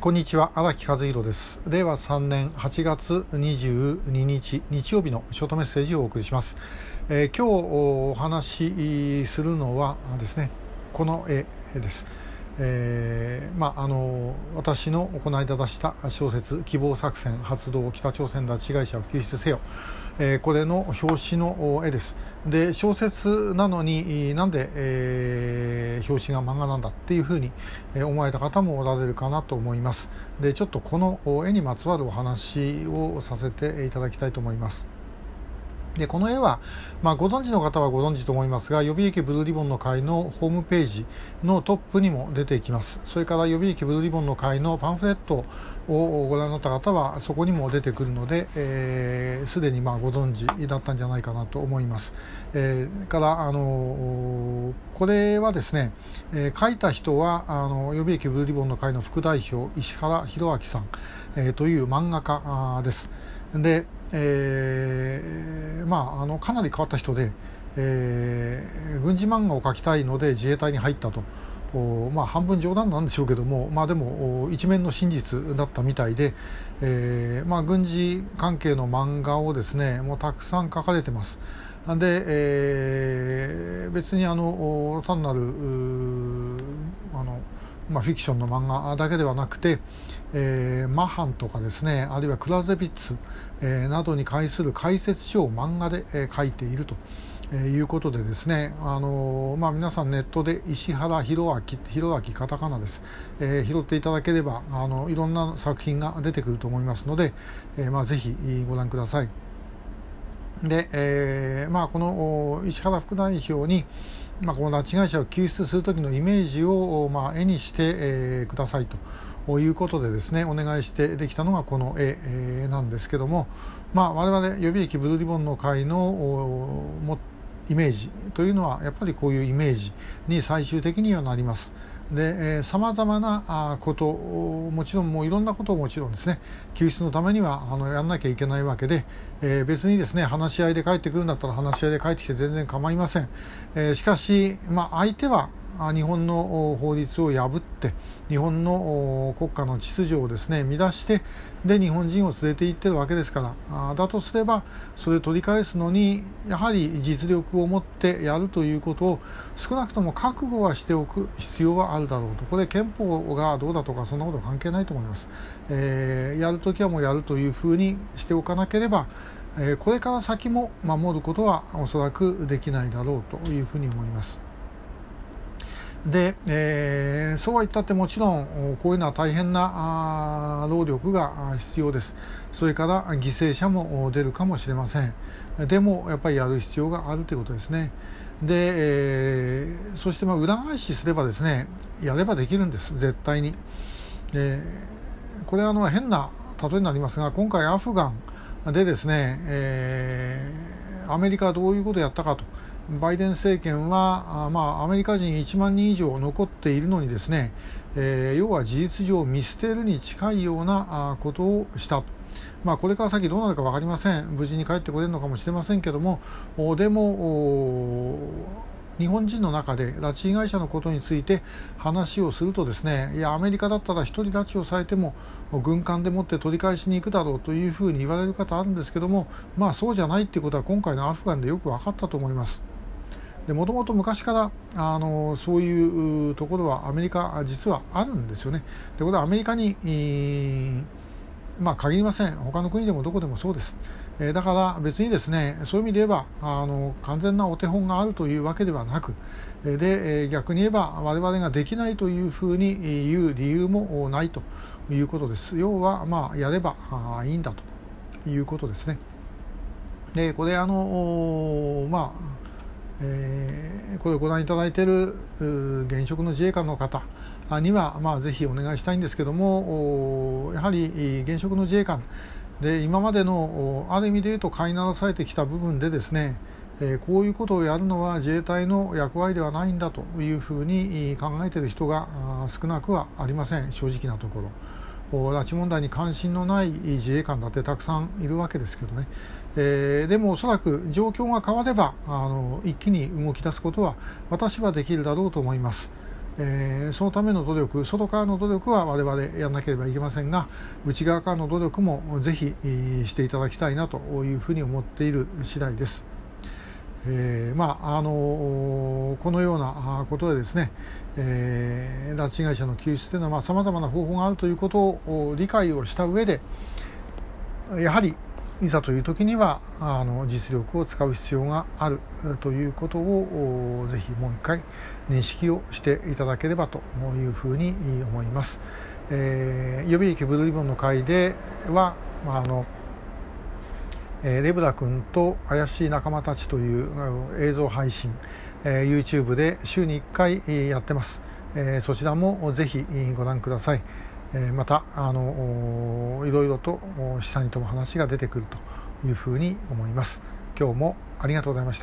こんにちは荒木和弘です。令和3年8月22日日曜日のショートメッセージをお送りします、えー、今日お話しするのはですねこの絵です。えーまあ、あの私の行い出した小説「希望作戦発動北朝鮮拉致被害者を救出せよ」え、これの表紙の絵です。で小説なのになんで、えー、表紙が漫画なんだっていうふうに思われた方もおられるかなと思います。でちょっとこの絵にまつわるお話をさせていただきたいと思います。でこの絵は、まあ、ご存知の方はご存知と思いますが予備役ブルーリボンの会のホームページのトップにも出てきます。それから予備役ブルーリボンの会のパンフレットをご覧になった方はそこにも出てくるのですで、えー、にまあご存知だったんじゃないかなと思います、えー、からあのこれはですね、えー、書いた人はあの予備役ブルーリボンの会の副代表石原弘明さん、えー、という漫画家です。でえー、まあ、あのかなり変わった人で、えー、軍事漫画を描きたいので自衛隊に入ったと。まあ、半分冗談なんでしょうけども、まあ、でも一面の真実だったみたいで、えーまあ、軍事関係の漫画をですねもうたくさん書かれてます。で、えー、別にあの単なるあのまあ、フィクションの漫画だけではなくて、えー、マハンとかですねあるいはクラゼビッツ、えー、などに関する解説書を漫画で、えー、書いていると。えー、いうことでですね、あのー、まあ、皆さんネットで石原弘明弘明カタカナです、えー、拾っていただければあのいろんな作品が出てくると思いますので、えーまあ、ぜひご覧ください。で、えーまあ、この石原副代表に、まあ、この拉致被害者を救出する時のイメージを、まあ、絵にして、えー、くださいということでですねお願いしてできたのがこの絵、えー、なんですけども、まあ、我々予備役ブルーリボンの会のもイメージというのはやっぱりこういうイメージに最終的にはなります。でさまざまなこともちろんもういろんなことをもちろんですね救出のためにはあのやらなきゃいけないわけで、えー、別にですね話し合いで帰ってくるんだったら話し合いで帰ってきて全然構いません、えー、しかし、まあ、相手は日本の法律を破って日本の国家の秩序をですね乱してで日本人を連れて行ってるわけですからだとすればそれを取り返すのにやはり実力を持ってやるということを少なくとも覚悟はしておく必要はあるだろうとこれ憲法がどうだとかそんなこと関係ないと思います、えー、やるときはもうやるというふうにしておかなければこれから先も守ることはおそらくできないだろうというふうに思います。で、えー、そうは言ったってもちろんこういうのは大変な労力が必要です。それから犠牲者も出るかもしれません。でもやっぱりやる必要があるということですね。で、えー、そしてまあ裏返しすればですねやればできるんです。絶対に。でこれはあの変な例えになりますが今回アフガンでですね、えー、アメリカはどういうことをやったかと。バイデン政権は、まあ、アメリカ人1万人以上残っているのにですね、えー、要は事実上見捨てるに近いようなことをした。まあ、これから先どうなるか分かりません、無事に帰ってこれるのかもしれませんけども、でも、日本人の中で拉致被害者のことについて話をするとですねいやアメリカだったら1人拉致をされても軍艦でもって取り返しに行くだろうというふうに言われる方あるんですけどもまあそうじゃないっていうことは今回のアフガンでよく分かったと思います。もともと昔からあのそういうところはアメリカ実はあるんですよね。でこれはアメリカに、まあ、限りません。他の国でもどこでもそうです、えー、だから別にですねそういう意味で言えばあの完全なお手本があるというわけではなくで逆に言えば我々ができないというふうに言う理由もないということです。要はまあやればいいんだということですね。でこれあのまあえー、これをご覧いただいている現職の自衛官の方には、まあ、ぜひお願いしたいんですけどもやはり現職の自衛官で今までのある意味で言うと飼いならされてきた部分でですねえこういうことをやるのは自衛隊の役割ではないんだというふうに考えている人が少なくはありません正直なところ。拉致問題に関心のない自衛官だってたくさんいるわけですけどね、えー、でもおそらく状況が変わればあの一気に動き出すことは私はできるだろうと思います。えー、そのための努力外からの努力は我々やらなければいけませんが内側からの努力もぜひしていただきたいなというふうに思っている次第です。えー、まああのこのようなことでですね、えー、拉致被害者の救出というのはさまざ、まな方法があるということを理解をした上でやはりいざという時にはあの実力を使う必要があるということをぜひもう一回認識をしていただければというふうに思います。えー、予備役ブルーリボンの会では、まあ、あのえレブダ君と怪しい仲間たちという映像配信、え YouTube で週に1回やってます、えそちらもぜひご覧ください、えまたあのいろいろと下にとも話が出てくるというふうに思います。今日もありがとうございました。